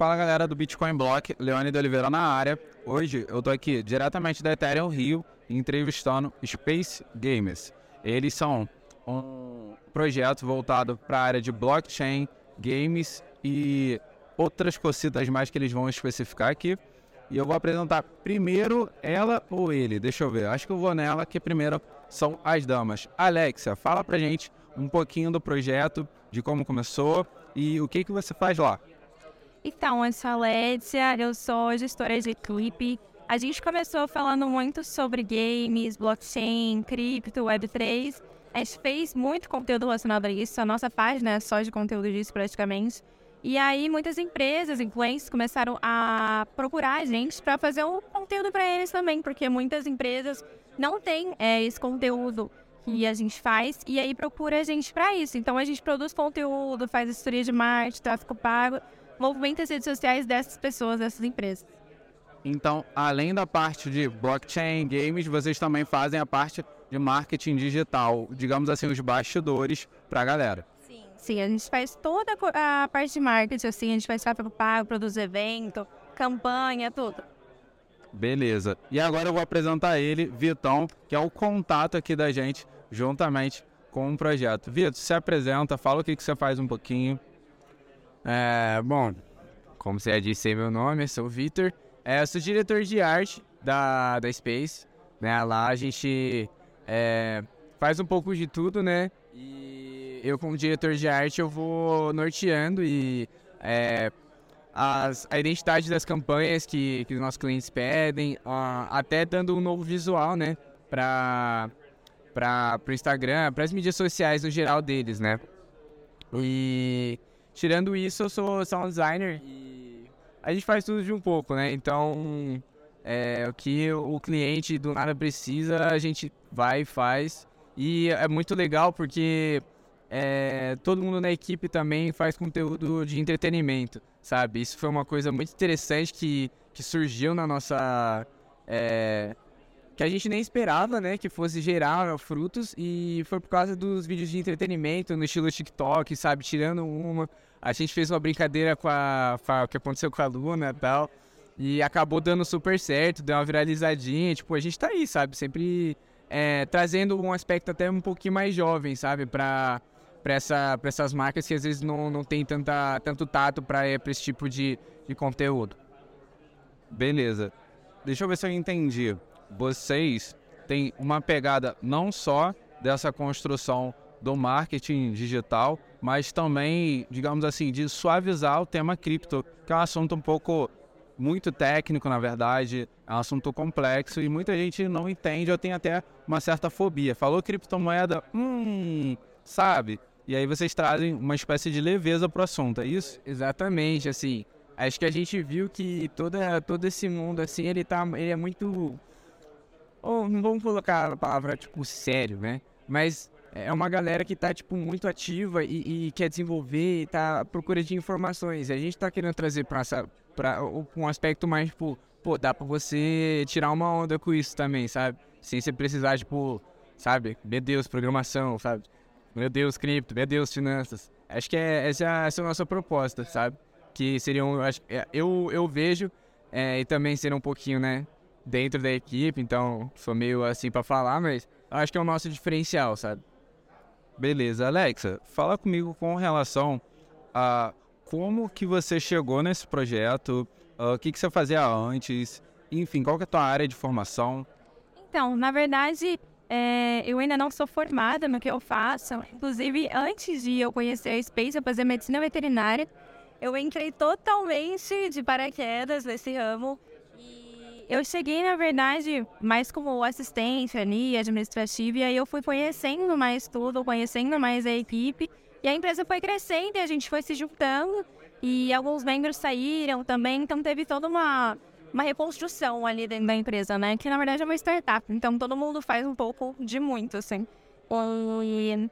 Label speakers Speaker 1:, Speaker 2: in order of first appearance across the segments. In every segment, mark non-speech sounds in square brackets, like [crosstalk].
Speaker 1: Fala galera do Bitcoin Block, Leone de Oliveira na área. Hoje eu tô aqui diretamente da Ethereum Rio entrevistando Space Gamers. Eles são um projeto voltado para a área de blockchain, games e outras cositas mais que eles vão especificar aqui. E eu vou apresentar primeiro ela ou ele. Deixa eu ver. Acho que eu vou nela, que primeiro são as damas. Alexia, fala pra gente um pouquinho do projeto, de como começou e o que, que você faz lá.
Speaker 2: Então, eu sou a Lécia, eu sou gestora de equipe. A gente começou falando muito sobre games, blockchain, cripto, Web3. A gente fez muito conteúdo relacionado a isso, a nossa página é só de conteúdo disso praticamente. E aí muitas empresas, influencers, começaram a procurar a gente para fazer um conteúdo para eles também, porque muitas empresas não têm é, esse conteúdo que a gente faz e aí procura a gente para isso. Então a gente produz conteúdo, faz história de marketing, tráfego pago movimenta as redes sociais dessas pessoas, dessas empresas.
Speaker 1: Então, além da parte de blockchain, games, vocês também fazem a parte de marketing digital, digamos assim, os bastidores para a galera.
Speaker 2: Sim, sim, a gente faz toda a parte de marketing, assim, a gente faz tráfego pago, produz evento, campanha, tudo.
Speaker 1: Beleza. E agora eu vou apresentar ele, Vitão, que é o contato aqui da gente, juntamente com o projeto. Vitor, se apresenta, fala o que, que você faz um pouquinho.
Speaker 3: É, bom, como você já disse meu nome, eu sou o Vitor. É, eu sou diretor de arte da, da Space. Né? Lá a gente é, faz um pouco de tudo, né? E eu como diretor de arte eu vou norteando e é, as, a identidade das campanhas que, que os nossos clientes pedem, uh, até dando um novo visual, né? Para o Instagram, para as mídias sociais no geral deles, né? E Tirando isso, eu sou sound designer e a gente faz tudo de um pouco, né? Então, é, o que o cliente do nada precisa, a gente vai e faz. E é muito legal porque é, todo mundo na equipe também faz conteúdo de entretenimento, sabe? Isso foi uma coisa muito interessante que, que surgiu na nossa. É, que a gente nem esperava, né, que fosse gerar frutos e foi por causa dos vídeos de entretenimento no estilo TikTok, sabe, tirando uma, a gente fez uma brincadeira com a, com a que aconteceu com a Luna e tal. E acabou dando super certo, deu uma viralizadinha. Tipo, a gente tá aí, sabe? Sempre é, trazendo um aspecto até um pouquinho mais jovem, sabe? Pra, pra, essa, essas marcas que às vezes não, não tem tanta, tanto tato pra, pra esse tipo de, de conteúdo.
Speaker 1: Beleza. Deixa eu ver se eu entendi. Vocês têm uma pegada não só dessa construção do marketing digital, mas também, digamos assim, de suavizar o tema cripto, que é um assunto um pouco muito técnico, na verdade, é um assunto complexo e muita gente não entende ou tem até uma certa fobia. Falou criptomoeda, hum, sabe? E aí vocês trazem uma espécie de leveza para o assunto, é isso?
Speaker 3: Exatamente, assim. Acho que a gente viu que toda, todo esse mundo, assim, ele tá. Ele é muito. Ou não vamos colocar a palavra, tipo, sério, né? Mas é uma galera que tá, tipo, muito ativa e, e, quer desenvolver e tá à procura de informações. E a gente tá querendo trazer pra, pra um aspecto mais, tipo, pô, dá pra você tirar uma onda com isso também, sabe? Sem você precisar, tipo, sabe? Meu Deus, programação, sabe? Meu Deus, cripto, meu Deus, finanças. Acho que é, essa, é, essa é a nossa proposta, sabe? Que seriam, é, eu, eu vejo, é, e também ser um pouquinho, né, dentro da equipe, então sou meio assim para falar, mas acho que é o nosso diferencial, sabe?
Speaker 1: Beleza, Alexa, fala comigo com relação a como que você chegou nesse projeto, uh, o que, que você fazia antes, enfim, qual que é a tua área de formação?
Speaker 2: Então, na verdade, é, eu ainda não sou formada no que eu faço. Inclusive, antes de eu conhecer a Space, eu fazia medicina veterinária. Eu entrei totalmente de paraquedas nesse ramo eu cheguei, na verdade, mais como assistente ali, administrativa, e aí eu fui conhecendo mais tudo, conhecendo mais a equipe, e a empresa foi crescendo e a gente foi se juntando, e alguns membros saíram também, então teve toda uma, uma reconstrução ali dentro da empresa, né? Que na verdade é uma startup, então todo mundo faz um pouco de muito, assim. E,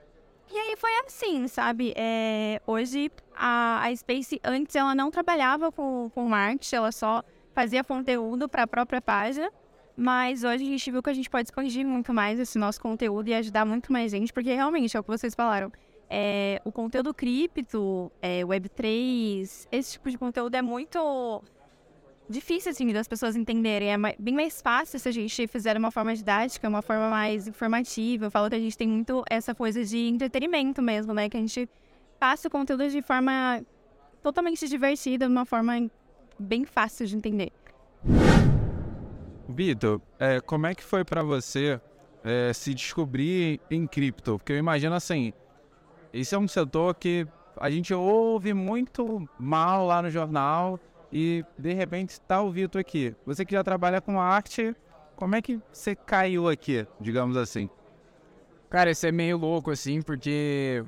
Speaker 2: e aí foi assim, sabe? É, hoje a, a Space, antes ela não trabalhava com, com marketing, ela só fazia conteúdo para a própria página, mas hoje a gente viu que a gente pode expandir muito mais esse nosso conteúdo e ajudar muito mais gente, porque realmente é o que vocês falaram. é, o conteúdo cripto, é, Web3, esse tipo de conteúdo é muito difícil, assim, das pessoas entenderem. É bem mais fácil se a gente fizer uma forma didática, uma forma mais informativa. Eu falo que a gente tem muito essa coisa de entretenimento mesmo, né? Que a gente passa o conteúdo de forma totalmente divertida, de uma forma bem fácil de entender.
Speaker 1: Vitor, é, como é que foi para você é, se descobrir em cripto? Porque eu imagino assim, esse é um setor que a gente ouve muito mal lá no jornal, e de repente está o Vitor aqui. Você que já trabalha com arte, como é que você caiu aqui, digamos assim?
Speaker 3: Cara, isso é meio louco, assim, porque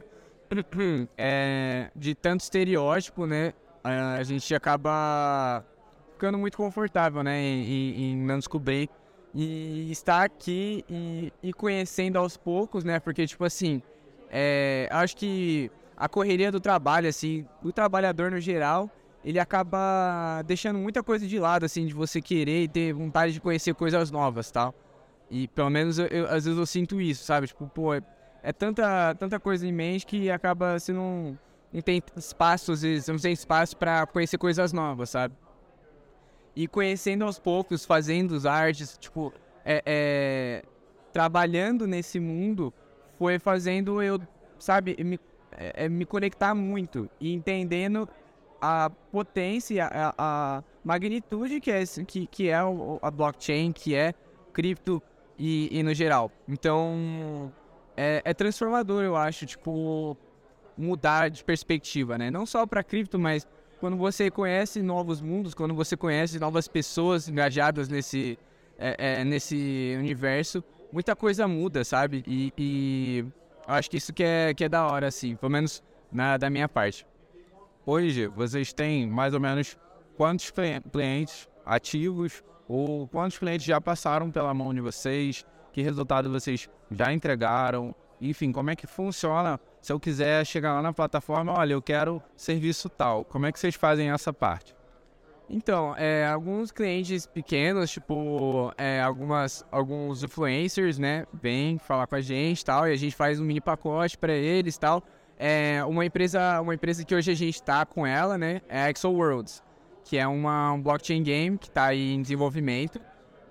Speaker 3: [clears throat] é, de tanto estereótipo, né? A gente acaba ficando muito confortável, né? Em, não descobrir. E estar aqui e, e, conhecendo aos poucos, né? Porque, tipo assim, é, acho que a correria do trabalho, assim, do trabalhador no geral, ele acaba deixando muita coisa de lado, assim, de você querer e ter vontade de conhecer coisas novas, tal. E pelo menos eu, eu, às vezes eu sinto isso, sabe? Tipo, pô, é, é, tanta, tanta coisa em mente que acaba você não, não tem espaço, às vezes, não tem espaço para conhecer coisas novas, sabe? E conhecendo aos poucos, fazendo as artes, tipo, é, é, trabalhando nesse mundo, foi fazendo eu, sabe, me, é, é me conectar muito e entendendo a potência, a, a magnitude que é, que, que é a blockchain, que é cripto e, e no geral. Então, é, é, transformador, eu acho, tipo, mudar de perspectiva, né? Não só para cripto, mas quando você conhece novos mundos, quando você conhece novas pessoas engajadas nesse, é, é, nesse universo, muita coisa muda, sabe? E, e acho que isso que é, que é da hora, assim, pelo menos na, da minha parte.
Speaker 1: Hoje, vocês têm mais ou menos quantos clientes ativos ou quantos clientes já passaram pela mão de vocês? Que resultado vocês já entregaram? Enfim, como é que funciona? Se eu quiser chegar lá na plataforma, olha, eu quero serviço tal. Como é que vocês fazem essa parte?
Speaker 3: Então, é, alguns clientes pequenos, tipo, é, algumas, alguns influencers, né, vêm falar com a gente tal, e a gente faz um mini pacote para eles tal. É uma empresa, uma empresa que hoje a gente está com ela, né? É a Exo Worlds, que é uma um blockchain game que está em desenvolvimento.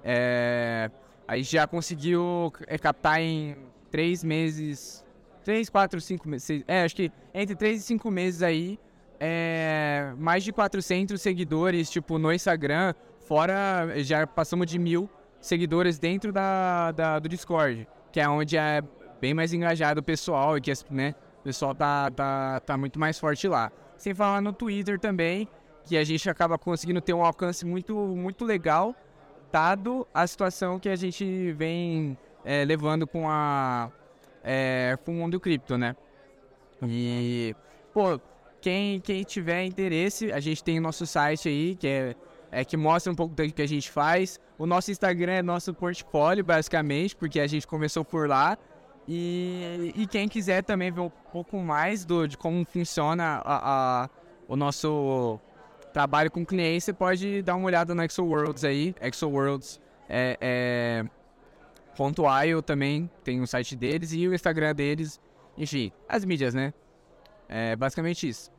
Speaker 3: É, a gente já conseguiu é, captar em três meses, três, quatro, cinco meses, é, acho que entre três e cinco meses aí, é, mais de 400 seguidores, tipo, no Instagram, fora, já passamos de mil seguidores dentro da, da do Discord, que é onde é bem mais engajado o pessoal e que, né, o pessoal tá, tá, tá muito mais forte lá. Sem falar no Twitter também, que a gente acaba conseguindo ter um alcance muito, muito legal, dado a situação que a gente vem é, levando com, a, é, com o mundo cripto, né? E, pô, quem, quem tiver interesse, a gente tem nosso site aí, que é, é que mostra um pouco do que a gente faz. O nosso Instagram é nosso portfólio, basicamente, porque a gente começou por lá. E, e quem quiser também ver um pouco mais do, de como funciona a, a, o nosso trabalho com clientes, você pode dar uma olhada no Exo Worlds aí. Exo Worlds é, é .io também tem o site deles e o Instagram deles. Enfim, as mídias, né? É basicamente isso.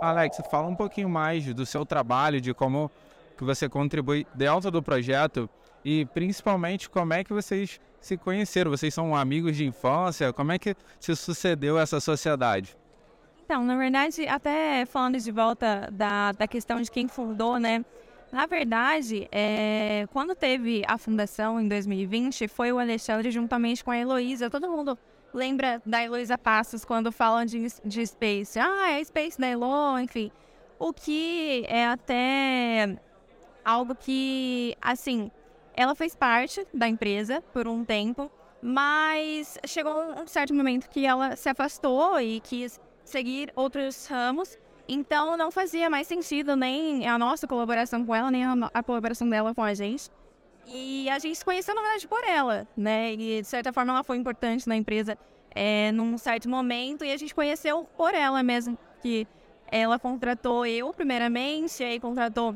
Speaker 1: Alex, fala um pouquinho mais do seu trabalho, de como que você contribui dentro do projeto e principalmente como é que vocês se conheceram? Vocês são amigos de infância? Como é que se sucedeu essa sociedade?
Speaker 2: Então, na verdade, até falando de volta da, da questão de quem fundou, né? Na verdade, é, quando teve a fundação em 2020, foi o Alexandre juntamente com a Heloísa. Todo mundo lembra da Heloísa Passos quando falam de, de Space. Ah, é Space da Elo, enfim. O que é até algo que, assim, ela fez parte da empresa por um tempo, mas chegou um certo momento que ela se afastou e quis seguir outros ramos. Então não fazia mais sentido nem a nossa colaboração com ela, nem a, a colaboração dela com a gente. E a gente se conheceu, na verdade, por ela, né? E de certa forma ela foi importante na empresa é, num certo momento. E a gente conheceu por ela mesmo, que ela contratou eu primeiramente, aí contratou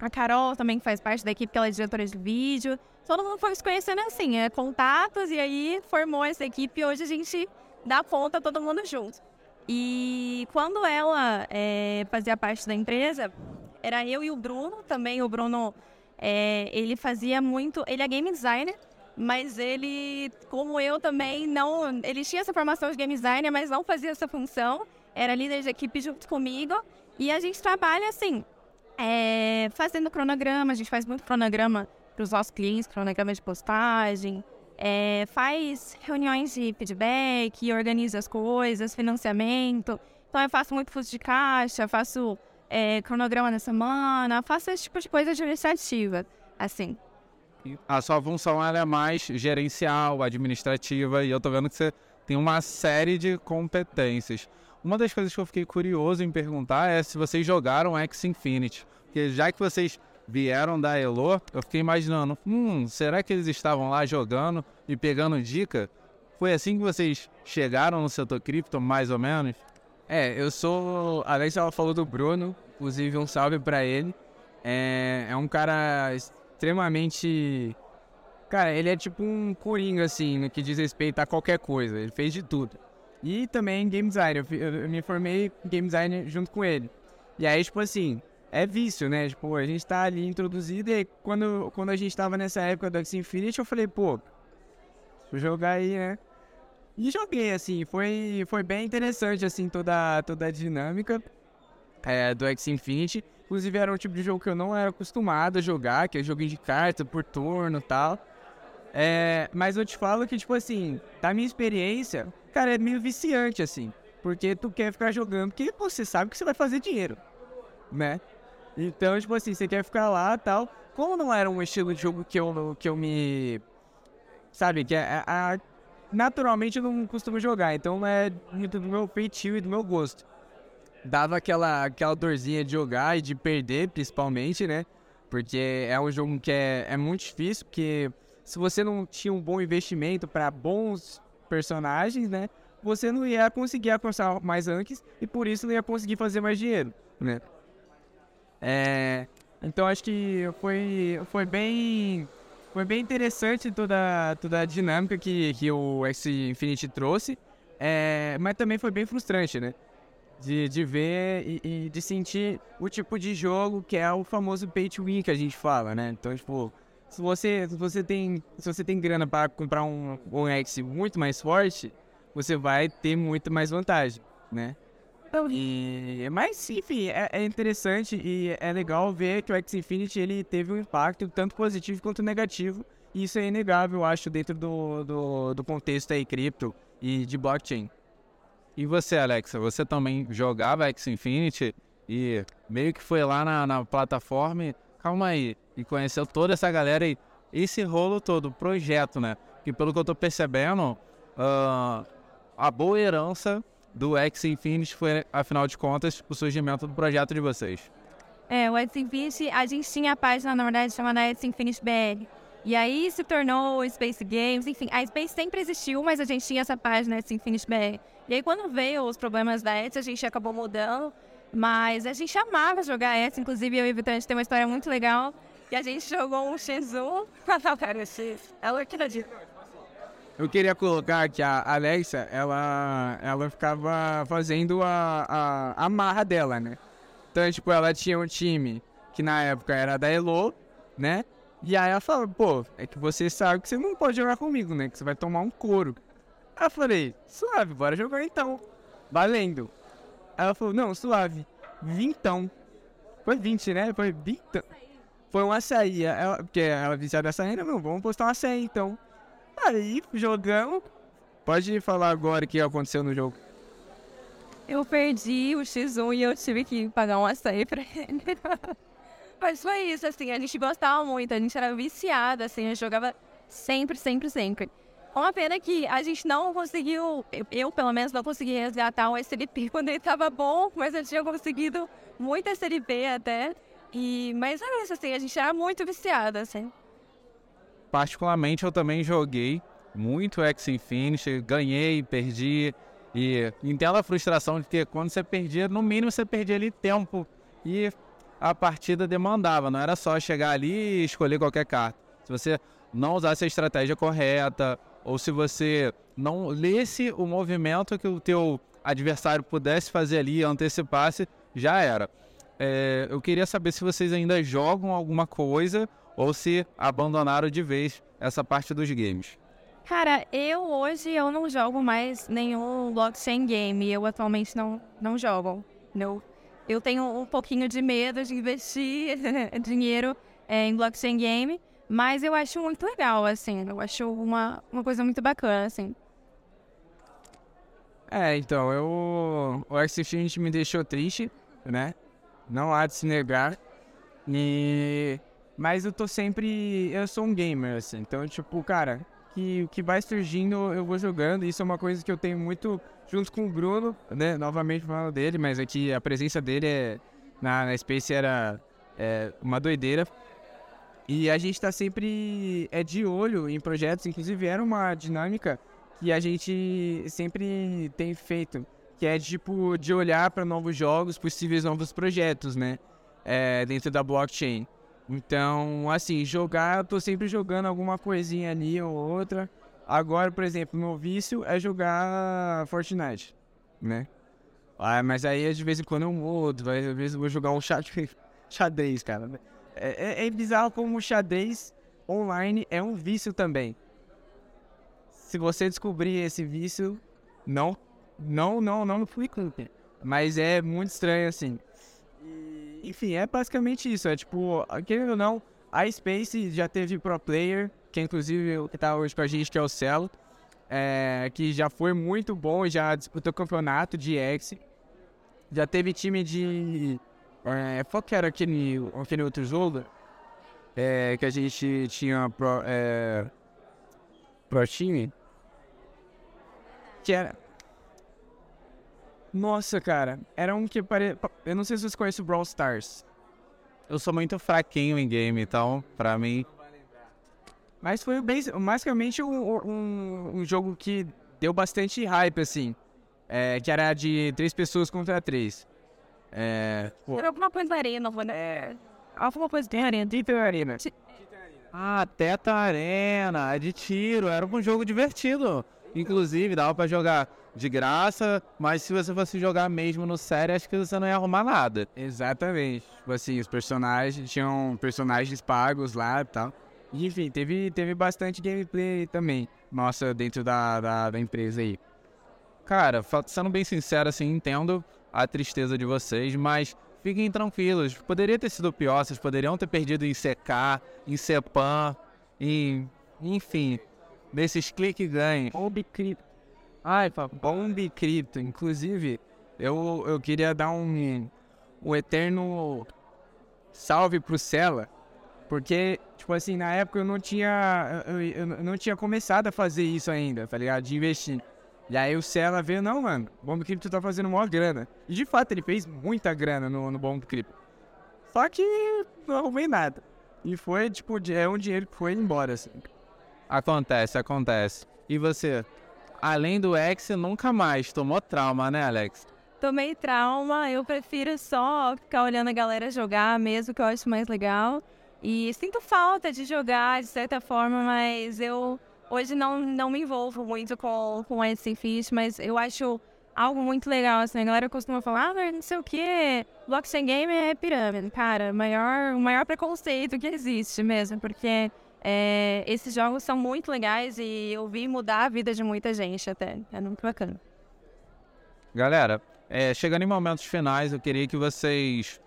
Speaker 2: a Carol também faz parte da equipe, que ela é diretora de vídeo. Todo mundo foi se conhecendo assim, é contatos, e aí formou essa equipe. E hoje a gente dar conta todo mundo junto. E quando ela é, fazia parte da empresa, era eu e o Bruno também. O Bruno, é, ele fazia muito. Ele é game designer, mas ele, como eu também, não. Ele tinha essa formação de game designer, mas não fazia essa função. Era líder de equipe junto comigo. E a gente trabalha assim, é, fazendo cronograma. A gente faz muito cronograma para os nossos clientes, cronograma de postagem é, faz reuniões de feedback, organiza as coisas, financiamento. Então eu faço muito fluxo de caixa, faço é, cronograma da semana, faço esse tipo de coisa administrativa, assim.
Speaker 1: A sua função é mais gerencial, administrativa, e eu tô vendo que você tem uma série de competências. Uma das coisas que eu fiquei curioso em perguntar é se vocês jogaram X Infinity. Porque já que vocês vieram da Elo, eu fiquei imaginando, hum, será que eles estavam lá jogando e pegando dica? Foi assim que vocês chegaram no setor cripto, mais ou menos?
Speaker 3: É, eu sou. A Alex ela falou do Bruno, inclusive um salve para ele. É, é um cara extremamente. Cara, ele é tipo um coringa, assim, no que diz respeito a qualquer coisa. Ele fez de tudo. E também game designer. Eu, eu me formei game designer junto com ele. E aí, tipo assim, é vício, né? Tipo, a gente tá ali introduzido e quando, quando a gente tava nessa época do X Infinity, eu falei, pô, vou jogar aí, né? E joguei, assim, foi, foi bem interessante, assim, toda, toda a dinâmica é, do X Infinity. Inclusive, era um tipo de jogo que eu não era acostumado a jogar, que é joguinho de carta por turno e tal. É, mas eu te falo que, tipo assim, da minha experiência, cara, é meio viciante, assim. Porque tu quer ficar jogando, porque você sabe que você vai fazer dinheiro, né? Então, tipo assim, você quer ficar lá e tal. Como não era um estilo de jogo que eu, que eu me. Sabe, que é, a, naturalmente eu não costumo jogar, então é muito do meu feitio e do meu gosto. Dava aquela, aquela dorzinha de jogar e de perder, principalmente, né? Porque é um jogo que é, é muito difícil, porque se você não tinha um bom investimento para bons personagens, né? Você não ia conseguir alcançar mais ranks e por isso não ia conseguir fazer mais dinheiro, né? É, então acho que foi, foi bem foi bem interessante toda, toda a dinâmica que, que o X Infinity trouxe, é, mas também foi bem frustrante, né? De, de ver e, e, de sentir o tipo de jogo que é o famoso pay to win que a gente fala, né? Então, tipo, se você, se você, tem, se você tem grana para comprar um, um X muito mais forte, você vai ter muito mais vantagem, né? E, mas, enfim, é, é, interessante e é legal ver que o X Infinity ele teve um impacto tanto positivo quanto negativo. E isso é inegável, eu acho, dentro do, do, do contexto aí cripto e de blockchain.
Speaker 1: E você, Alexa, você também jogava X Infinity e meio que foi lá na, na plataforma, e, calma aí, e conheceu toda essa galera e esse rolo todo, projeto, né? Que pelo que eu tô percebendo, uh, a boa herança do X Infinity foi, afinal de contas, o surgimento do projeto de vocês.
Speaker 2: É, o X Infinity, a gente tinha a página, na verdade, chamada X Infinity BR. E aí se tornou o Space Games, enfim, a Space sempre existiu, mas a gente tinha essa página X Infinity BR. E aí quando veio os problemas da Etsy, a gente acabou mudando, mas a gente amava jogar Etsy, inclusive eu e o Vitor, a gente tem uma história muito legal, e a gente jogou um X1, ela que
Speaker 3: eu queria colocar que a Alexa, ela, ela ficava fazendo a, a, a marra dela, né? Então, tipo, ela tinha um time que na época era da Elo, né? E aí ela falou, pô, é que você sabe que você não pode jogar comigo, né? Que você vai tomar um couro. Aí eu falei, suave, bora jogar então. Valendo. Aí ela falou, não, suave. Vintão. Foi 20, né? Foi vintão. Foi um açaí. Ela, porque ela viciada açaí, não, vamos postar um açaí então. Aí, jogamos. Pode falar agora o que aconteceu no jogo.
Speaker 2: Eu perdi o X1 e eu tive que pagar um açaí pra ele. [laughs] Mas foi isso, assim, a gente gostava muito, a gente era viciada, assim, a gente jogava sempre, sempre, sempre. Uma pena que a gente não conseguiu, eu pelo menos não consegui resgatar o SLP [laughs] quando ele tava bom, mas eu tinha conseguido muito SLP até. E, mas é isso, assim, a gente era muito viciada, assim
Speaker 1: particularmente eu também joguei muito X Infinity, ganhei, perdi. E entendo a frustração de que quando você perdia, no mínimo você perdia ali tempo. E a partida demandava, não era só chegar ali e escolher qualquer carta. Se você não usasse a estratégia correta, ou se você não lesse o movimento que o teu adversário pudesse fazer ali, antecipasse, já era. É, eu queria saber se vocês ainda jogam alguma coisa ou se abandonaram de vez essa parte dos games.
Speaker 2: Cara, eu hoje eu não jogo mais nenhum blockchain game. Eu atualmente não, não jogo. Eu, eu tenho um pouquinho de medo de investir [laughs] dinheiro é, em blockchain game, mas eu acho muito legal, assim. Eu acho uma, uma coisa muito bacana, assim.
Speaker 3: É, então, eu. O Exchange me deixou triste, né? Não há de se negar. E. Mas eu tô sempre. Eu sou um gamer, assim. Então, tipo, cara, que o que vai surgindo eu vou jogando. Isso é uma coisa que eu tenho muito junto com o Bruno, né? Novamente falando dele, mas aqui a presença dele é, na, na Space era é, uma doideira. E a gente tá sempre é de olho em projetos, inclusive era uma dinâmica que a gente sempre tem feito, que é tipo de olhar para novos jogos, possíveis novos projetos, né? É, dentro da blockchain. Então, assim, jogar, eu tô sempre jogando alguma coisinha ali ou outra. Agora, por exemplo, meu vício é jogar Fortnite, né? Ah, mas aí de vez em quando eu mudo, às vezes eu vou jogar um [laughs] xadrez, cara. É, é, é bizarro como o xadrez online é um vício também se você descobrir esse vício, não, não, não, não fui culpa. Mas é muito estranho assim. E, enfim, é basicamente isso. É tipo, querendo ou não, a Space já teve pro player, que inclusive tá hoje com a gente, que é o Celo, é, que já foi muito bom, já disputou campeonato de X. Já teve time de. É, qual que era aquele, aquele outro jogo? É, que a gente tinha pro, é, pro time? Que era. Nossa, cara. Era um que pare... Eu não sei se vocês conhecem o Brawl Stars.
Speaker 1: Eu sou muito fraquinho em game, então, pra mim.
Speaker 3: Mas foi bem, basicamente um, um, um jogo que deu bastante hype, assim. É, que era de três pessoas contra três. É.
Speaker 2: Era alguma coisa da arena, né? É. Alguma coisa de arena.
Speaker 3: Tita Arena.
Speaker 1: Ah, Teta Arena. É de tiro. Era um jogo divertido. Inclusive, dava para jogar de graça, mas se você fosse jogar mesmo no sério, acho que você não ia arrumar nada.
Speaker 3: Exatamente. Tipo assim, os personagens tinham personagens pagos lá e tal. E, enfim, teve, teve bastante gameplay também, nossa, dentro da, da, da empresa aí.
Speaker 1: Cara, sendo bem sincero, assim, entendo a tristeza de vocês, mas fiquem tranquilos. Poderia ter sido pior, vocês poderiam ter perdido em CK, em CEPAM, em... enfim desses clique ganha.
Speaker 3: Ai, Bomb cripto. Inclusive, eu, eu queria dar um, um eterno salve pro Cela. Porque, tipo assim, na época eu não tinha. Eu, eu, não tinha começado a fazer isso ainda, tá ligado? De investir. E aí o Cela veio, não, mano, Bomb Cripto tá fazendo maior grana. E de fato ele fez muita grana no, no Bomb Cripto. Só que não arrumei nada. E foi, tipo, é um dinheiro que foi embora, assim.
Speaker 1: Acontece, acontece. E você? Além do ex, nunca mais tomou trauma, né, Alex?
Speaker 2: Tomei trauma, eu prefiro só ficar olhando a galera jogar mesmo, que eu acho mais legal. E sinto falta de jogar, de certa forma, mas eu hoje não, não me envolvo muito com, com esse fish, mas eu acho algo muito legal, assim, a galera costuma falar, ah, não sei o que, blockchain game é pirâmide. Cara, maior, o maior preconceito que existe mesmo, porque é, esses jogos são muito legais e eu vi mudar a vida de muita gente até. É muito bacana.
Speaker 1: Galera, é, chegando em momentos finais, eu queria que vocês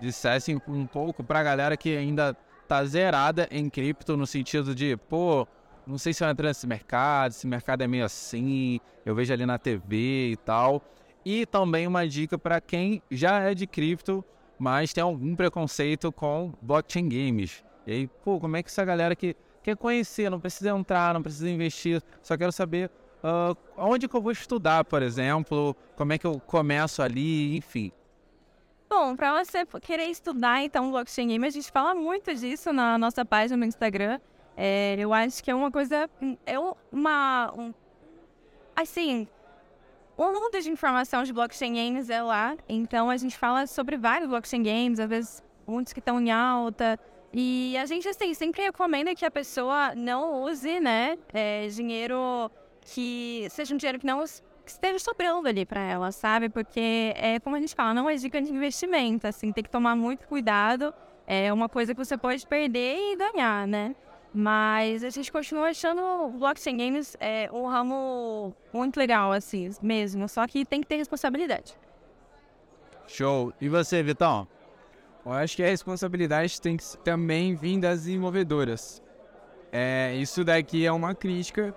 Speaker 1: dissessem um pouco pra galera que ainda tá zerada em cripto, no sentido de, pô, não sei se eu entrar nesse mercado, esse mercado é meio assim, eu vejo ali na TV e tal. E também uma dica para quem já é de cripto, mas tem algum preconceito com blockchain games. E aí, pô, como é que essa galera que quer conhecer, não precisa entrar, não precisa investir, só quero saber uh, onde que eu vou estudar, por exemplo, como é que eu começo ali, enfim.
Speaker 2: Bom, para você querer estudar então blockchain game, a gente fala muito disso na nossa página no Instagram. É, eu acho que é uma coisa, é uma, um, assim, o mundo de informação de blockchain games é lá. Então a gente fala sobre vários blockchain games, às vezes muitos que estão em alta, E a gente, assim, sempre recomenda que a pessoa não use, né, é, dinheiro que seja um dinheiro que não que esteja sobrando ali para ela, sabe? Porque, é como a gente fala, não é dica de investimento, assim, tem que tomar muito cuidado. É uma coisa que você pode perder e ganhar, né? Mas a gente continua achando o blockchain games é, um ramo muito legal, assim, mesmo. Só que tem que ter responsabilidade.
Speaker 1: Show. E você, Vitão?
Speaker 3: Eu acho que a responsabilidade tem que também vir das desenvolvedoras. É, isso daqui é uma crítica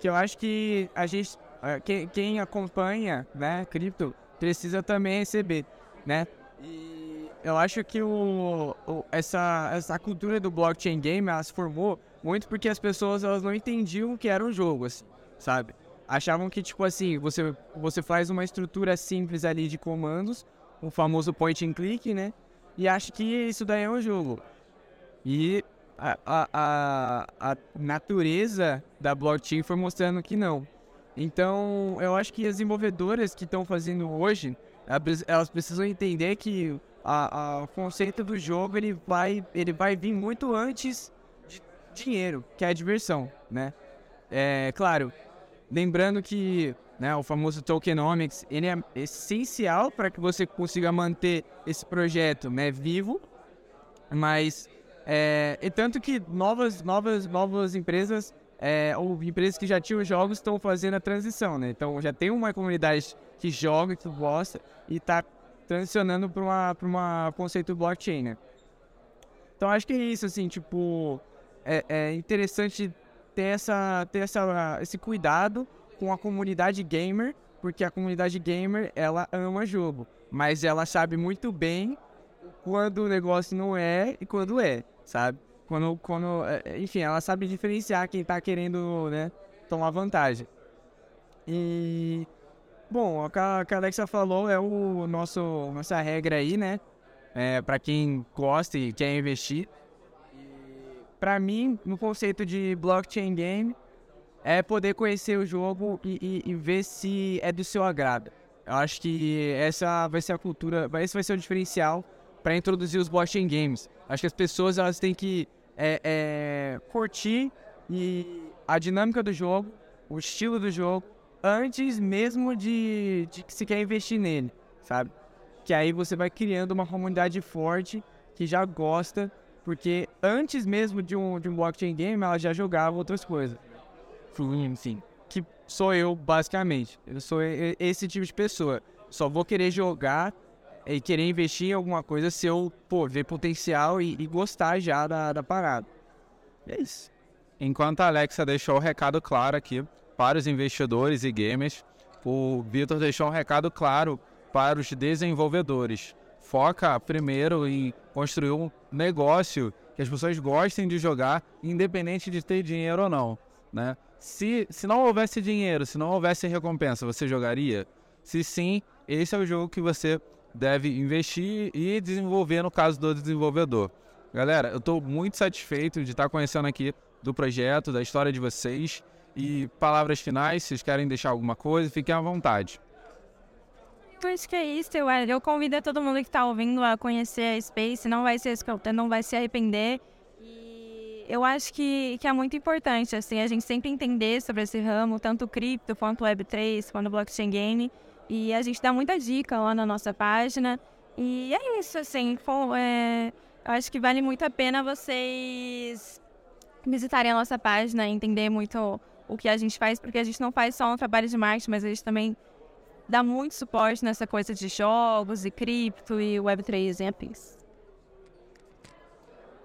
Speaker 3: que eu acho que a gente, quem, quem acompanha, né, cripto, precisa também receber, né? E eu acho que o, o, essa, essa cultura do blockchain game, ela se formou muito porque as pessoas elas não entendiam o que era um jogo, assim, sabe? Achavam que, tipo assim, você, você faz uma estrutura simples ali de comandos, o famoso point and click, né? E acha que isso daí é um jogo. E a, a, a, a natureza da blockchain foi mostrando que não. Então, eu acho que as desenvolvedoras que estão fazendo hoje, elas precisam entender que a, a, o conceito do jogo ele vai, ele vai vir muito antes de dinheiro, que é a diversão, né? É claro, lembrando que né, o famoso tokenomics, ele é essencial para que você consiga manter esse projeto né, vivo, mas é, e tanto que novas, novas, novas empresas é, ou empresas que já tinham jogos estão fazendo a transição, né? Então já tem uma comunidade que joga, que gosta e está transicionando para uma para uma conceito blockchain, né? Então acho que é isso, assim, tipo é, é interessante ter essa ter essa esse cuidado com a comunidade gamer, porque a comunidade gamer ela ama jogo, mas ela sabe muito bem quando o negócio não é e quando é, sabe? Quando, quando, é, enfim, ela sabe diferenciar quem tá querendo, né, tomar vantagem. E bom, o que a Alexa falou é o nosso nossa regra aí, né? É, para quem gosta e quer investir. Para mim, no conceito de blockchain game, é poder conhecer o jogo e, e, e, ver se é do seu agrado. Eu acho que essa vai ser a cultura, esse vai ser o diferencial para introduzir os blockchain games. Acho que as pessoas elas têm que é, é, curtir e a dinâmica do jogo, o estilo do jogo, antes mesmo de, de que se quer investir nele, sabe? Que aí você vai criando uma comunidade forte que já gosta, porque antes mesmo de um, de um blockchain game ela já jogava outras coisas enfim. Que sou eu, basicamente. Eu sou esse tipo de pessoa. Só vou querer jogar e querer investir em alguma coisa se eu, pô, ver potencial e, e gostar já da, da parada. É isso.
Speaker 1: Enquanto a Alexa deixou o recado claro aqui para os investidores e gamers, o Vitor deixou um recado claro para os desenvolvedores. Foca primeiro em construir um negócio que as pessoas gostem de jogar, independente de ter dinheiro ou não, né? Se, se não houvesse dinheiro, se não houvesse recompensa, você jogaria? Se sim, esse é o jogo que você deve investir e desenvolver no caso do desenvolvedor. Galera, eu estou muito satisfeito de estar conhecendo aqui do projeto, da história de vocês. E palavras finais, se vocês querem deixar alguma coisa, fiquem à vontade.
Speaker 2: Eu acho que é isso, eu, eu convido todo mundo que está ouvindo a conhecer a Space, não vai se, não vai se arrepender eu acho que, que é muito importante, assim, a gente sempre entender sobre esse ramo, tanto cripto quanto Web3, quanto blockchain game. E a gente dá muita dica lá na nossa página. E é isso, assim, é, eu acho que vale muito a pena vocês visitarem a nossa página entender muito o que a gente faz, porque a gente não faz só um trabalho de marketing, mas a gente também dá muito suporte nessa coisa de jogos e cripto e Web3 e afins.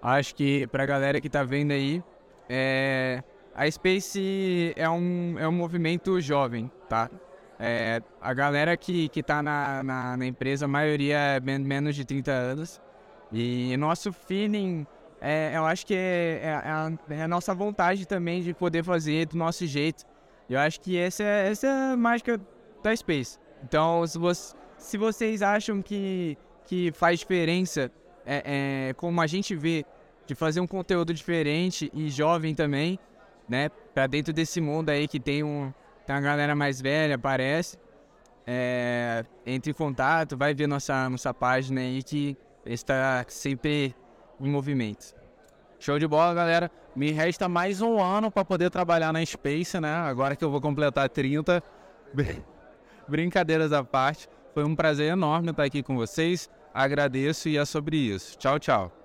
Speaker 3: Acho que pra galera que tá vendo aí, é, a Space é um, é um movimento jovem, tá? É, a galera que, que tá na, na, na, empresa, a maioria é menos de 30 anos. E nosso feeling, é, eu acho que é, é, a, é, a, nossa vontade também de poder fazer do nosso jeito. Eu acho que essa é, essa é a mágica da Space. Então, se, você, se vocês acham que, que faz diferença é, é, como a gente vê, de fazer um conteúdo diferente e jovem também, né? Pra dentro desse mundo aí que tem, um, tem uma galera mais velha, parece. É, entre em contato, vai ver nossa, nossa página aí que está sempre em movimento.
Speaker 1: Show de bola, galera. Me resta mais um ano para poder trabalhar na Space, né? Agora que eu vou completar 30. [laughs] Brincadeiras à parte. Foi um prazer enorme estar aqui com vocês. Agradeço e é sobre isso. Tchau, tchau.